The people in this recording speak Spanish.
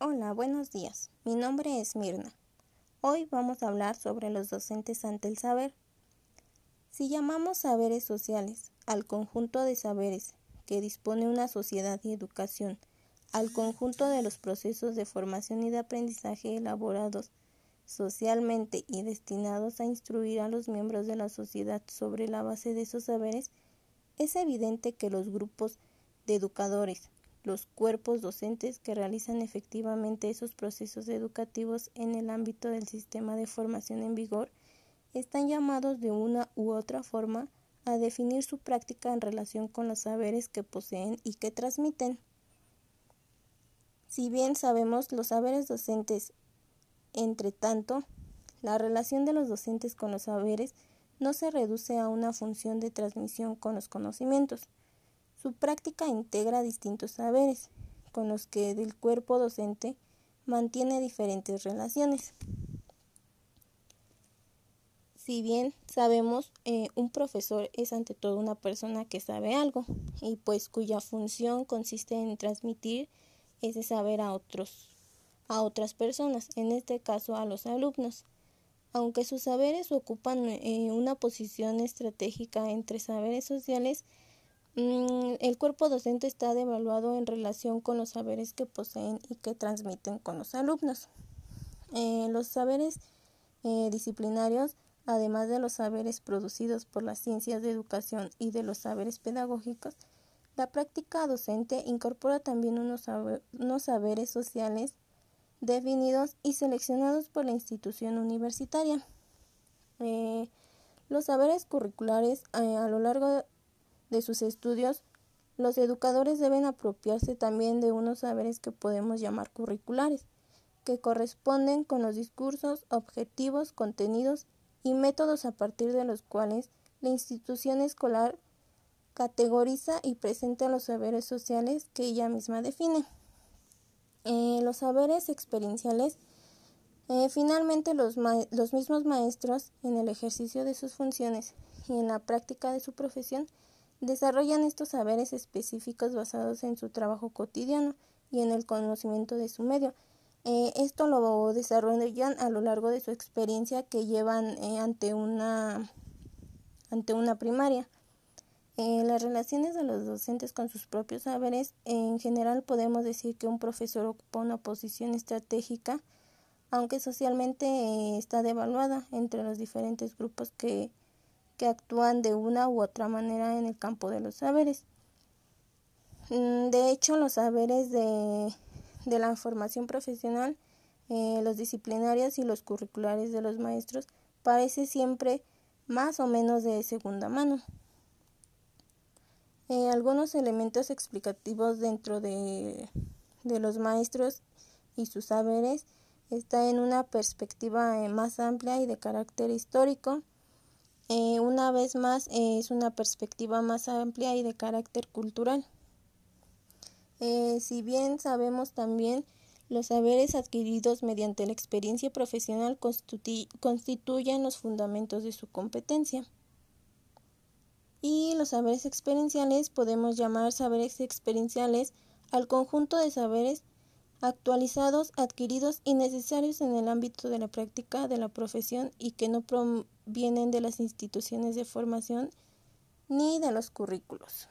Hola, buenos días. Mi nombre es Mirna. Hoy vamos a hablar sobre los docentes ante el saber. Si llamamos saberes sociales al conjunto de saberes que dispone una sociedad y educación, al conjunto de los procesos de formación y de aprendizaje elaborados socialmente y destinados a instruir a los miembros de la sociedad sobre la base de esos saberes, es evidente que los grupos de educadores, los cuerpos docentes que realizan efectivamente esos procesos educativos en el ámbito del sistema de formación en vigor están llamados de una u otra forma a definir su práctica en relación con los saberes que poseen y que transmiten. Si bien sabemos los saberes docentes, entre tanto, la relación de los docentes con los saberes no se reduce a una función de transmisión con los conocimientos, su práctica integra distintos saberes, con los que el cuerpo docente mantiene diferentes relaciones. Si bien sabemos, eh, un profesor es ante todo una persona que sabe algo y pues cuya función consiste en transmitir ese saber a otros, a otras personas, en este caso a los alumnos. Aunque sus saberes ocupan eh, una posición estratégica entre saberes sociales, el cuerpo docente está devaluado en relación con los saberes que poseen y que transmiten con los alumnos. Eh, los saberes eh, disciplinarios, además de los saberes producidos por las ciencias de educación y de los saberes pedagógicos, la práctica docente incorpora también unos, saberes sociales definidos y seleccionados por la institución universitaria. Eh, los saberes curriculares a lo largo de sus estudios, los educadores deben apropiarse también de unos saberes que podemos llamar curriculares, que corresponden con los discursos, objetivos, contenidos y métodos a partir de los cuales la institución escolar categoriza y presenta los saberes sociales que ella misma define. Eh, los saberes experienciales eh, finalmente los, los mismos maestros en el ejercicio de sus funciones y en la práctica de su profesión Desarrollan estos saberes específicos basados en su trabajo cotidiano y en el conocimiento de su medio. Eh, esto lo desarrollan a lo largo de su experiencia que llevan eh, ante, una, ante una primaria. Eh, las relaciones de los docentes con sus propios saberes, en general podemos decir que un profesor ocupa una posición estratégica, aunque socialmente está devaluada entre los diferentes grupos que que actúan de una u otra manera en el campo de los saberes. Mm, de hecho, los saberes de, la formación profesional, eh, los disciplinarios y los curriculares de los maestros parece siempre más o menos de segunda mano. Eh, algunos elementos explicativos dentro de, los maestros y sus saberes está en una perspectiva eh, más amplia y de carácter histórico, eh, una vez más eh, es una perspectiva más amplia y de carácter cultural. Eh, si bien sabemos también los saberes adquiridos mediante la experiencia profesional constituyen los fundamentos de su competencia. Y los saberes experienciales podemos llamar saberes experienciales al conjunto de saberes actualizados, adquiridos y necesarios en el ámbito de la práctica de la profesión y que no provienen de las instituciones de formación ni de los currículos.